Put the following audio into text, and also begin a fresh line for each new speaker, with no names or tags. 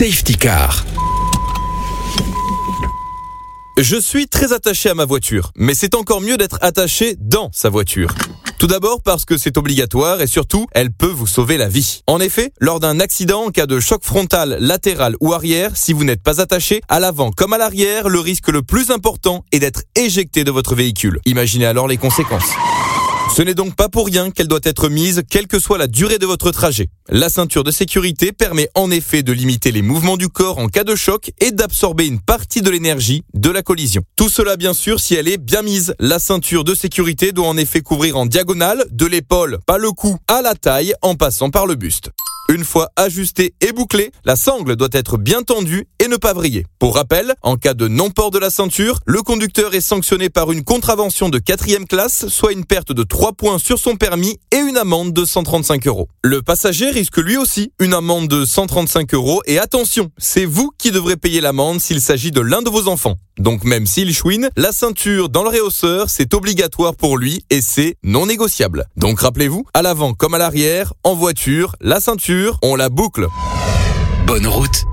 Safety Car.
Je suis très attaché à ma voiture, mais c'est encore mieux d'être attaché dans sa voiture. Tout d'abord parce que c'est obligatoire et surtout, elle peut vous sauver la vie. En effet, lors d'un accident en cas de choc frontal, latéral ou arrière, si vous n'êtes pas attaché, à l'avant comme à l'arrière, le risque le plus important est d'être éjecté de votre véhicule. Imaginez alors les conséquences. Ce n'est donc pas pour rien qu'elle doit être mise, quelle que soit la durée de votre trajet. La ceinture de sécurité permet en effet de limiter les mouvements du corps en cas de choc et d'absorber une partie de l'énergie de la collision. Tout cela bien sûr si elle est bien mise. La ceinture de sécurité doit en effet couvrir en diagonale, de l'épaule, pas le cou, à la taille, en passant par le buste. Une fois ajustée et bouclée, la sangle doit être bien tendue et ne pas vriller. Pour rappel, en cas de non-port de la ceinture, le conducteur est sanctionné par une contravention de quatrième classe, soit une perte de 3 points sur son permis et une amende de 135 euros. Le passager risque lui aussi une amende de 135 euros et attention, c'est vous qui devrez payer l'amende s'il s'agit de l'un de vos enfants. Donc même s'il chouine, la ceinture dans le réhausseur, c'est obligatoire pour lui et c'est non négociable. Donc rappelez-vous, à l'avant comme à l'arrière, en voiture, la ceinture, on la boucle.
Bonne route